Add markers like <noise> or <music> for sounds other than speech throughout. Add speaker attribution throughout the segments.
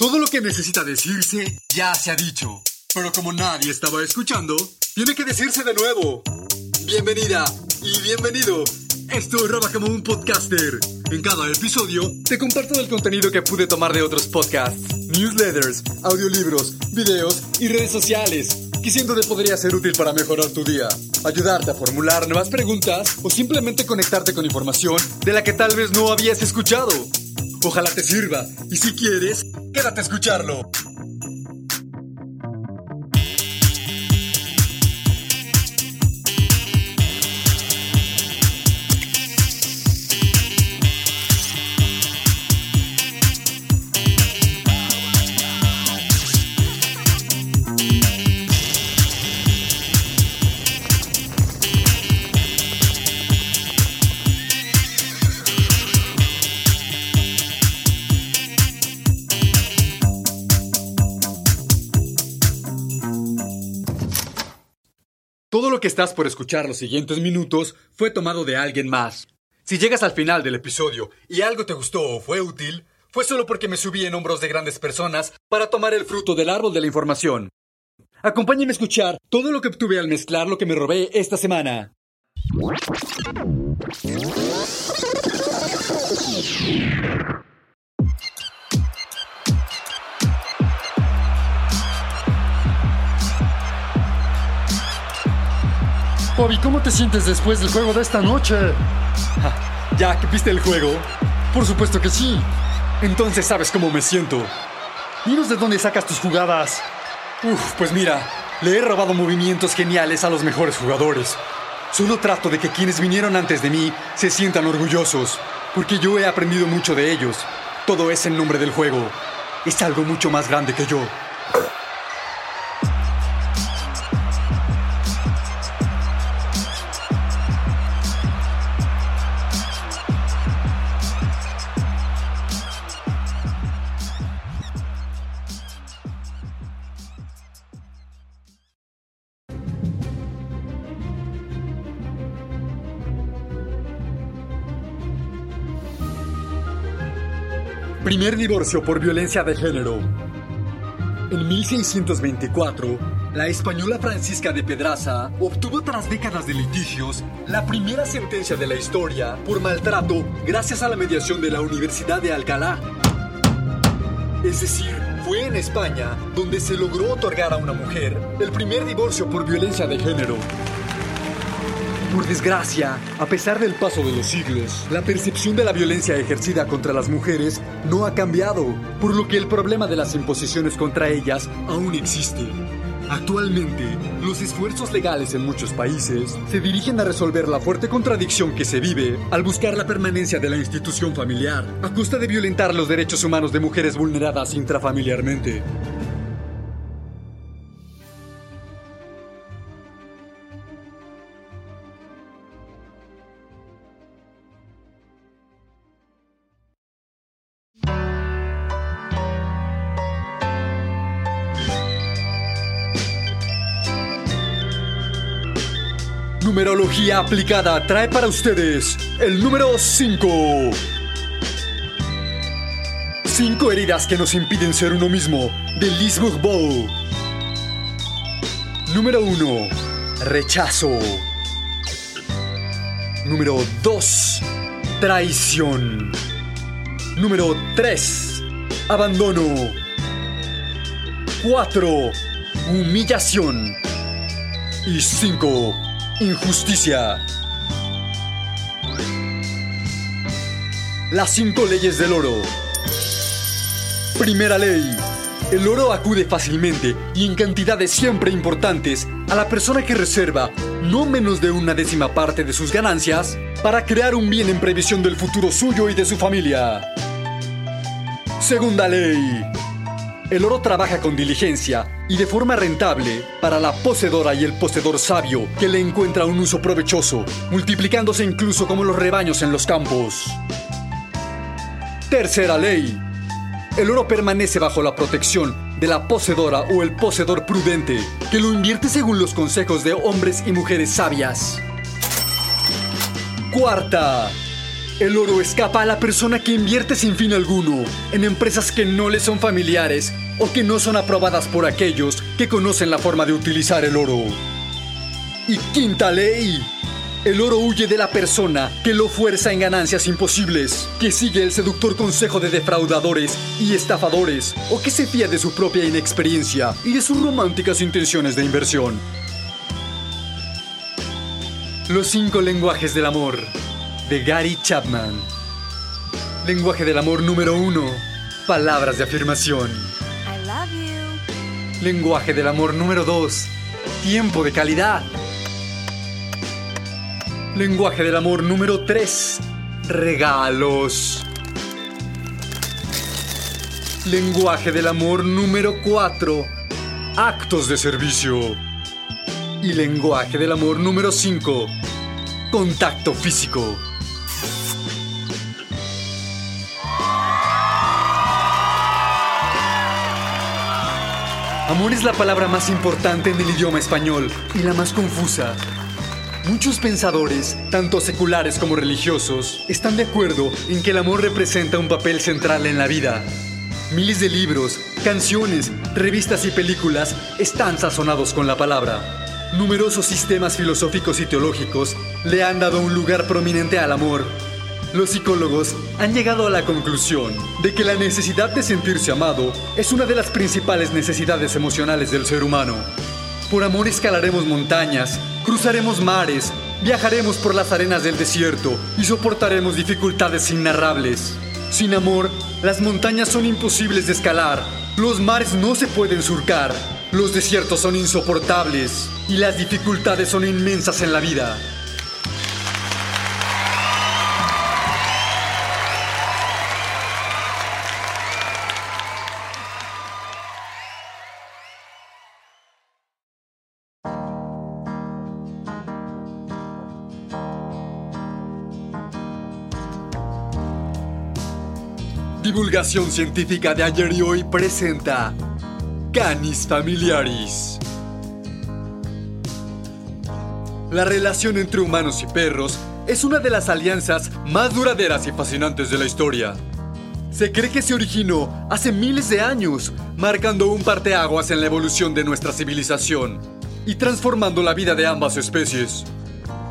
Speaker 1: Todo lo que necesita decirse ya se ha dicho. Pero como nadie estaba escuchando, tiene que decirse de nuevo. Bienvenida y bienvenido. Esto es Roba como un podcaster. En cada episodio te comparto el contenido que pude tomar de otros podcasts, newsletters, audiolibros, videos y redes sociales, que siento de podría ser útil para mejorar tu día, ayudarte a formular nuevas preguntas o simplemente conectarte con información de la que tal vez no habías escuchado. Ojalá te sirva y si quieres, quédate a escucharlo. Por escuchar los siguientes minutos fue tomado de alguien más. Si llegas al final del episodio y algo te gustó o fue útil, fue solo porque me subí en hombros de grandes personas para tomar el fruto del árbol de la información. Acompáñenme a escuchar todo lo que obtuve al mezclar lo que me robé esta semana. Bobby, ¿cómo te sientes después del juego de esta noche? <laughs> ¿Ya que viste el juego? Por supuesto que sí. Entonces sabes cómo me siento. Dinos de dónde sacas tus jugadas. Uf, pues mira, le he robado movimientos geniales a los mejores jugadores. Solo trato de que quienes vinieron antes de mí se sientan orgullosos, porque yo he aprendido mucho de ellos. Todo es en nombre del juego. Es algo mucho más grande que yo. Primer divorcio por violencia de género. En 1624, la española Francisca de Pedraza obtuvo tras décadas de litigios la primera sentencia de la historia por maltrato gracias a la mediación de la Universidad de Alcalá. Es decir, fue en España donde se logró otorgar a una mujer el primer divorcio por violencia de género. Por desgracia, a pesar del paso de los siglos, la percepción de la violencia ejercida contra las mujeres no ha cambiado, por lo que el problema de las imposiciones contra ellas aún existe. Actualmente, los esfuerzos legales en muchos países se dirigen a resolver la fuerte contradicción que se vive al buscar la permanencia de la institución familiar, a costa de violentar los derechos humanos de mujeres vulneradas intrafamiliarmente. Numerología aplicada trae para ustedes el número 5. Cinco heridas que nos impiden ser uno mismo, de Lisbeth Bow. Número 1. Rechazo. Número 2. Traición. Número 3. Abandono. 4. Humillación. Y 5. Injusticia. Las cinco leyes del oro. Primera ley. El oro acude fácilmente y en cantidades siempre importantes a la persona que reserva no menos de una décima parte de sus ganancias para crear un bien en previsión del futuro suyo y de su familia. Segunda ley. El oro trabaja con diligencia y de forma rentable para la poseedora y el poseedor sabio que le encuentra un uso provechoso, multiplicándose incluso como los rebaños en los campos. Tercera ley. El oro permanece bajo la protección de la poseedora o el poseedor prudente, que lo invierte según los consejos de hombres y mujeres sabias. Cuarta. El oro escapa a la persona que invierte sin fin alguno en empresas que no le son familiares o que no son aprobadas por aquellos que conocen la forma de utilizar el oro. Y quinta ley. El oro huye de la persona que lo fuerza en ganancias imposibles, que sigue el seductor consejo de defraudadores y estafadores, o que se fía de su propia inexperiencia y de sus románticas intenciones de inversión. Los cinco lenguajes del amor, de Gary Chapman. Lenguaje del amor número uno, palabras de afirmación. Lenguaje del amor número 2. Tiempo de calidad. Lenguaje del amor número 3. Regalos. Lenguaje del amor número 4. Actos de servicio. Y lenguaje del amor número 5. Contacto físico. Amor es la palabra más importante en el idioma español y la más confusa. Muchos pensadores, tanto seculares como religiosos, están de acuerdo en que el amor representa un papel central en la vida. Miles de libros, canciones, revistas y películas están sazonados con la palabra. Numerosos sistemas filosóficos y teológicos le han dado un lugar prominente al amor. Los psicólogos han llegado a la conclusión de que la necesidad de sentirse amado es una de las principales necesidades emocionales del ser humano. Por amor escalaremos montañas, cruzaremos mares, viajaremos por las arenas del desierto y soportaremos dificultades innarrables. Sin amor, las montañas son imposibles de escalar, los mares no se pueden surcar, los desiertos son insoportables y las dificultades son inmensas en la vida. Divulgación científica de ayer y hoy presenta Canis familiaris. La relación entre humanos y perros es una de las alianzas más duraderas y fascinantes de la historia. Se cree que se originó hace miles de años, marcando un parteaguas en la evolución de nuestra civilización y transformando la vida de ambas especies.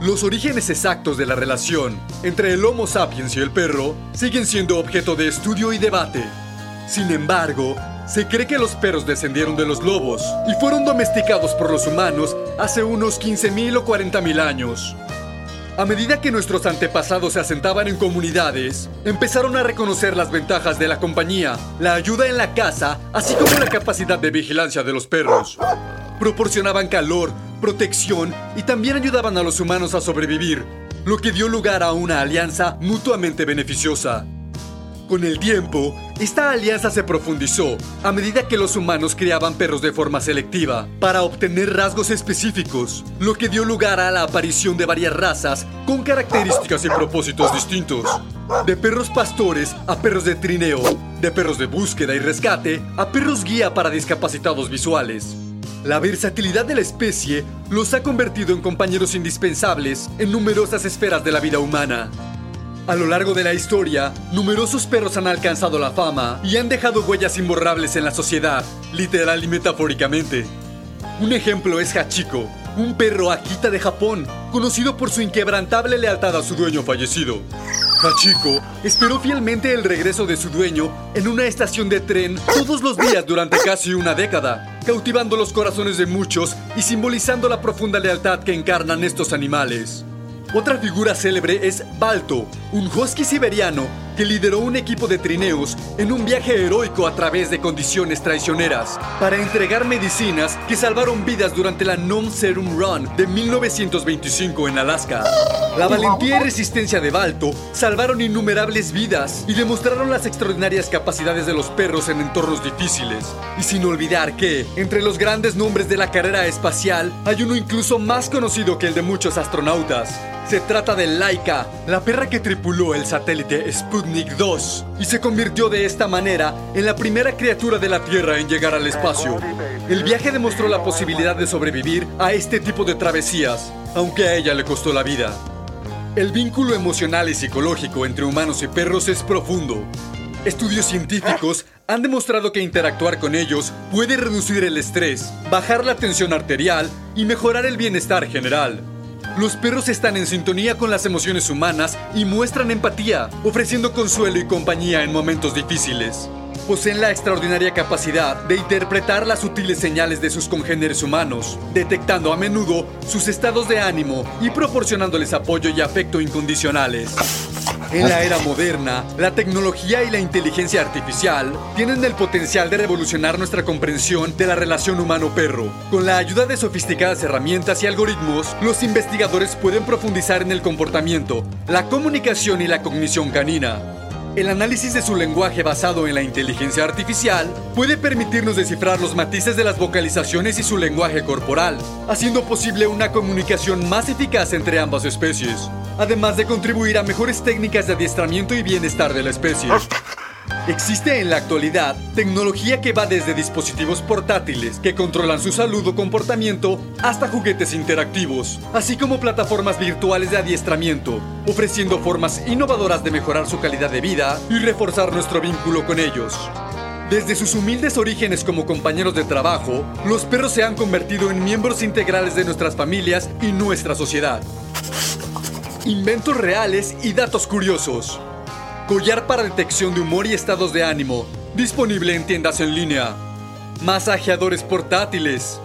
Speaker 1: Los orígenes exactos de la relación entre el Homo sapiens y el perro siguen siendo objeto de estudio y debate. Sin embargo, se cree que los perros descendieron de los lobos y fueron domesticados por los humanos hace unos 15.000 o 40.000 años. A medida que nuestros antepasados se asentaban en comunidades, empezaron a reconocer las ventajas de la compañía, la ayuda en la casa, así como la capacidad de vigilancia de los perros. Proporcionaban calor, protección y también ayudaban a los humanos a sobrevivir, lo que dio lugar a una alianza mutuamente beneficiosa. Con el tiempo, esta alianza se profundizó a medida que los humanos criaban perros de forma selectiva para obtener rasgos específicos, lo que dio lugar a la aparición de varias razas con características y propósitos distintos. De perros pastores a perros de trineo, de perros de búsqueda y rescate a perros guía para discapacitados visuales. La versatilidad de la especie los ha convertido en compañeros indispensables en numerosas esferas de la vida humana. A lo largo de la historia, numerosos perros han alcanzado la fama y han dejado huellas imborrables en la sociedad, literal y metafóricamente. Un ejemplo es Hachiko, un perro Akita de Japón, conocido por su inquebrantable lealtad a su dueño fallecido. Hachiko esperó fielmente el regreso de su dueño en una estación de tren todos los días durante casi una década, cautivando los corazones de muchos y simbolizando la profunda lealtad que encarnan estos animales. Otra figura célebre es Balto, un husky siberiano que lideró un equipo de trineos en un viaje heroico a través de condiciones traicioneras para entregar medicinas que salvaron vidas durante la Non Serum Run de 1925 en Alaska. La valentía y resistencia de Balto salvaron innumerables vidas y demostraron las extraordinarias capacidades de los perros en entornos difíciles. Y sin olvidar que, entre los grandes nombres de la carrera espacial, hay uno incluso más conocido que el de muchos astronautas. Se trata de Laika, la perra que tripuló el satélite Sputnik 2 y se convirtió de esta manera en la primera criatura de la Tierra en llegar al espacio. El viaje demostró la posibilidad de sobrevivir a este tipo de travesías, aunque a ella le costó la vida. El vínculo emocional y psicológico entre humanos y perros es profundo. Estudios científicos han demostrado que interactuar con ellos puede reducir el estrés, bajar la tensión arterial y mejorar el bienestar general. Los perros están en sintonía con las emociones humanas y muestran empatía, ofreciendo consuelo y compañía en momentos difíciles poseen la extraordinaria capacidad de interpretar las sutiles señales de sus congéneres humanos, detectando a menudo sus estados de ánimo y proporcionándoles apoyo y afecto incondicionales. En la era moderna, la tecnología y la inteligencia artificial tienen el potencial de revolucionar nuestra comprensión de la relación humano-perro. Con la ayuda de sofisticadas herramientas y algoritmos, los investigadores pueden profundizar en el comportamiento, la comunicación y la cognición canina. El análisis de su lenguaje basado en la inteligencia artificial puede permitirnos descifrar los matices de las vocalizaciones y su lenguaje corporal, haciendo posible una comunicación más eficaz entre ambas especies, además de contribuir a mejores técnicas de adiestramiento y bienestar de la especie. Existe en la actualidad tecnología que va desde dispositivos portátiles que controlan su salud o comportamiento hasta juguetes interactivos, así como plataformas virtuales de adiestramiento, ofreciendo formas innovadoras de mejorar su calidad de vida y reforzar nuestro vínculo con ellos. Desde sus humildes orígenes como compañeros de trabajo, los perros se han convertido en miembros integrales de nuestras familias y nuestra sociedad. Inventos reales y datos curiosos. Collar para detección de humor y estados de ánimo. Disponible en tiendas en línea. Masajeadores portátiles.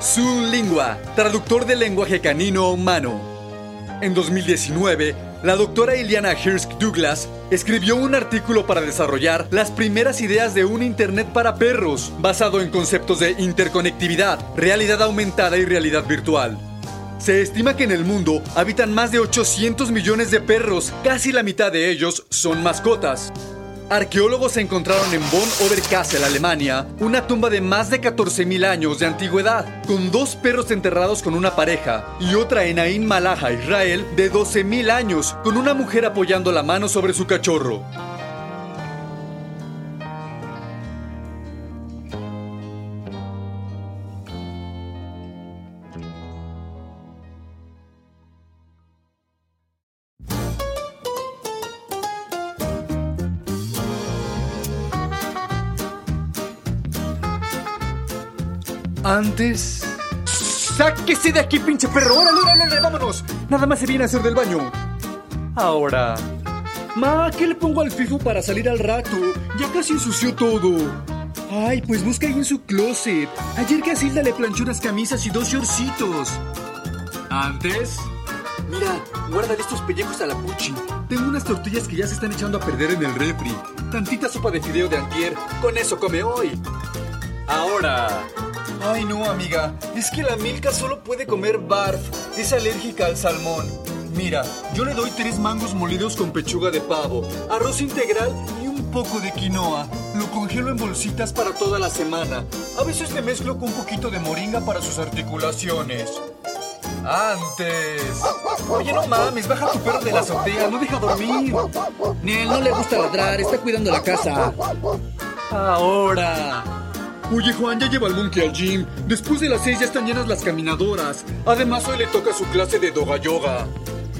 Speaker 1: Zoom Lingua, traductor de lenguaje canino humano. En 2019, la doctora Iliana Hirsk Douglas escribió un artículo para desarrollar las primeras ideas de un Internet para perros, basado en conceptos de interconectividad, realidad aumentada y realidad virtual. Se estima que en el mundo habitan más de 800 millones de perros, casi la mitad de ellos son mascotas. Arqueólogos encontraron en Bonn Oberkassel, Alemania, una tumba de más de 14.000 años de antigüedad, con dos perros enterrados con una pareja, y otra en Ain Malaha, Israel, de 12.000 años, con una mujer apoyando la mano sobre su cachorro. Antes. ¡Sáquese de aquí, pinche perro! ¡Órale, órale, vámonos! Nada más se viene a hacer del baño. Ahora. Ma, ¿qué le pongo al FIFO para salir al rato? Ya casi ensució todo. Ay, pues busca ahí en su closet. Ayer Casilda le planchó unas camisas y dos shortcitos. Antes. Mira, guárdale estos pellejos a la puchi. Tengo unas tortillas que ya se están echando a perder en el refri. Tantita sopa de fideo de antier. Con eso come hoy. Ahora. Ay, no, amiga. Es que la Milka solo puede comer barf. Es alérgica al salmón. Mira, yo le doy tres mangos molidos con pechuga de pavo, arroz integral y un poco de quinoa. Lo congelo en bolsitas para toda la semana. A veces le mezclo con un poquito de moringa para sus articulaciones. Antes. Oye, no mames, baja tu perro de la azotea, no deja dormir. Él no le gusta ladrar, está cuidando la casa. Ahora. Oye, Juan, ya lleva al monkey al gym. Después de las seis ya están llenas las caminadoras. Además, hoy le toca su clase de doga yoga.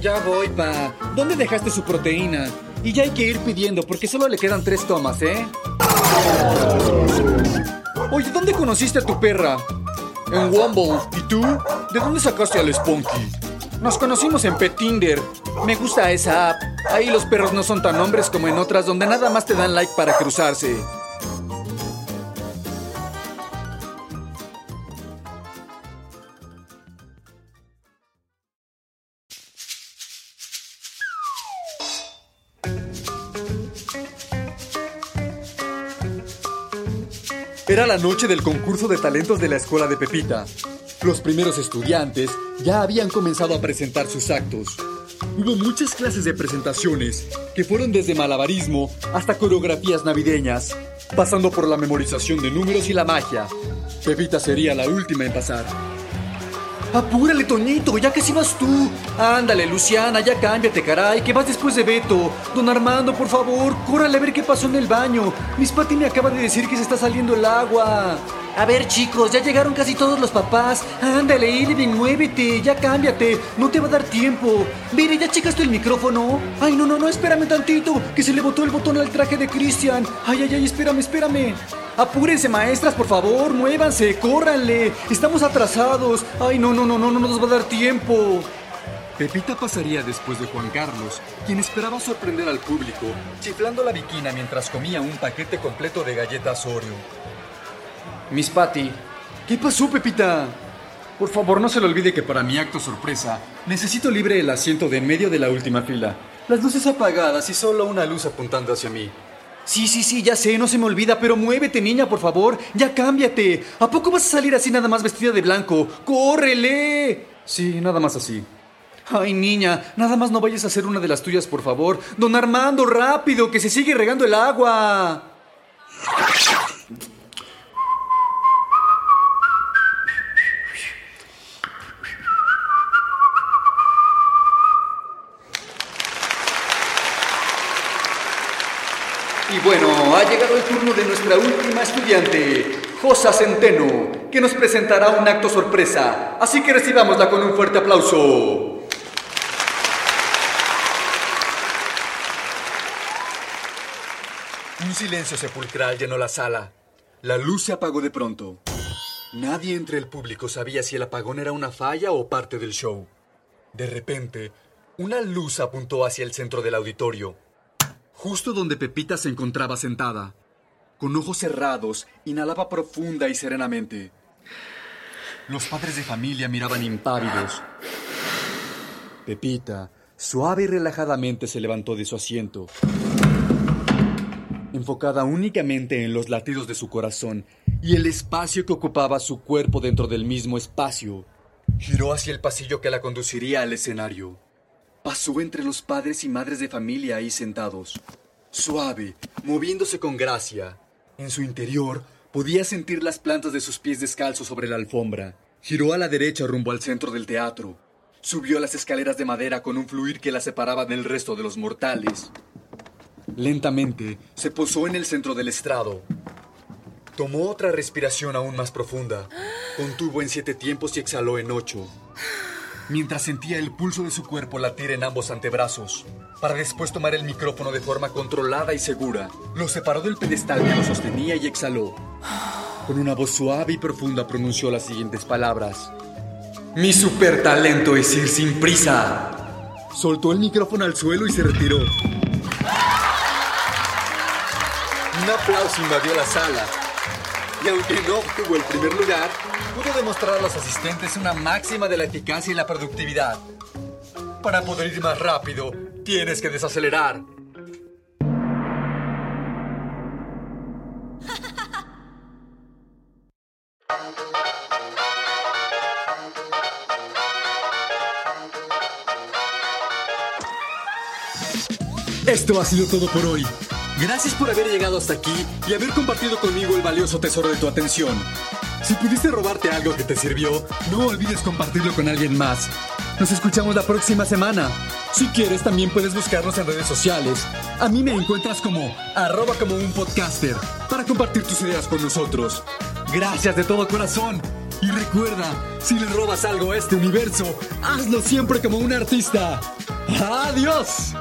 Speaker 1: Ya voy, pa. ¿Dónde dejaste su proteína? Y ya hay que ir pidiendo porque solo le quedan tres tomas, ¿eh? Oye, ¿dónde conociste a tu perra? En Wumble. ¿Y tú? ¿De dónde sacaste al Spunky? Nos conocimos en Pet Tinder. Me gusta esa app. Ahí los perros no son tan hombres como en otras donde nada más te dan like para cruzarse. Era la noche del concurso de talentos de la escuela de Pepita. Los primeros estudiantes ya habían comenzado a presentar sus actos. Hubo muchas clases de presentaciones, que fueron desde malabarismo hasta coreografías navideñas, pasando por la memorización de números y la magia. Pepita sería la última en pasar. Apúrale, Toñito, ya que si vas tú. Ándale, Luciana, ya cámbiate, caray, que vas después de Beto. Don Armando, por favor, córrale a ver qué pasó en el baño. Miss Patty me acaba de decir que se está saliendo el agua. A ver, chicos, ya llegaron casi todos los papás. Ándale, Irving, muévete, ya cámbiate. No te va a dar tiempo. Mire, ¿ya checaste el micrófono? Ay, no, no, no, espérame tantito, que se le botó el botón al traje de Christian. Ay, ay, ay, espérame, espérame. Apúrense, maestras, por favor, muévanse, córranle. Estamos atrasados. Ay, no, no, no, no, no nos va a dar tiempo. Pepita pasaría después de Juan Carlos, quien esperaba sorprender al público, chiflando la viquina mientras comía un paquete completo de galletas Oreo. Miss Patty. ¿Qué pasó, Pepita? Por favor, no se le olvide que para mi acto sorpresa necesito libre el asiento de en medio de la última fila. Las luces apagadas y solo una luz apuntando hacia mí. Sí, sí, sí, ya sé, no se me olvida, pero muévete, niña, por favor. Ya cámbiate. ¿A poco vas a salir así nada más vestida de blanco? ¡Córrele! Sí, nada más así. Ay, niña, nada más no vayas a hacer una de las tuyas, por favor. Don Armando, rápido, que se sigue regando el agua. Y bueno, ha llegado el turno de nuestra última estudiante, Josa Centeno, que nos presentará un acto sorpresa. Así que recibámosla con un fuerte aplauso. Un silencio sepulcral llenó la sala. La luz se apagó de pronto. Nadie entre el público sabía si el apagón era una falla o parte del show. De repente, una luz apuntó hacia el centro del auditorio justo donde Pepita se encontraba sentada. Con ojos cerrados, inhalaba profunda y serenamente. Los padres de familia miraban impávidos. Pepita, suave y relajadamente, se levantó de su asiento. Enfocada únicamente en los latidos de su corazón y el espacio que ocupaba su cuerpo dentro del mismo espacio, giró hacia el pasillo que la conduciría al escenario. Pasó entre los padres y madres de familia ahí sentados, suave, moviéndose con gracia. En su interior podía sentir las plantas de sus pies descalzos sobre la alfombra. Giró a la derecha rumbo al centro del teatro. Subió las escaleras de madera con un fluir que la separaba del resto de los mortales. Lentamente se posó en el centro del estrado. Tomó otra respiración aún más profunda. Contuvo en siete tiempos y exhaló en ocho mientras sentía el pulso de su cuerpo latir en ambos antebrazos, para después tomar el micrófono de forma controlada y segura. Lo separó del pedestal que lo sostenía y exhaló. Con una voz suave y profunda pronunció las siguientes palabras. Mi super talento es ir sin prisa. Soltó el micrófono al suelo y se retiró. Un aplauso invadió la sala y aunque no obtuvo el primer lugar, pudo demostrar a los asistentes una máxima de la eficacia y la productividad. Para poder ir más rápido, tienes que desacelerar. Esto ha sido todo por hoy. Gracias por haber llegado hasta aquí y haber compartido conmigo el valioso tesoro de tu atención. Si pudiste robarte algo que te sirvió, no olvides compartirlo con alguien más. Nos escuchamos la próxima semana. Si quieres, también puedes buscarnos en redes sociales. A mí me encuentras como arroba como un podcaster para compartir tus ideas con nosotros. Gracias de todo corazón. Y recuerda, si le robas algo a este universo, hazlo siempre como un artista. ¡Adiós!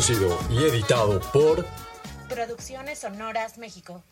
Speaker 1: Producido y editado por
Speaker 2: Producciones Sonoras México.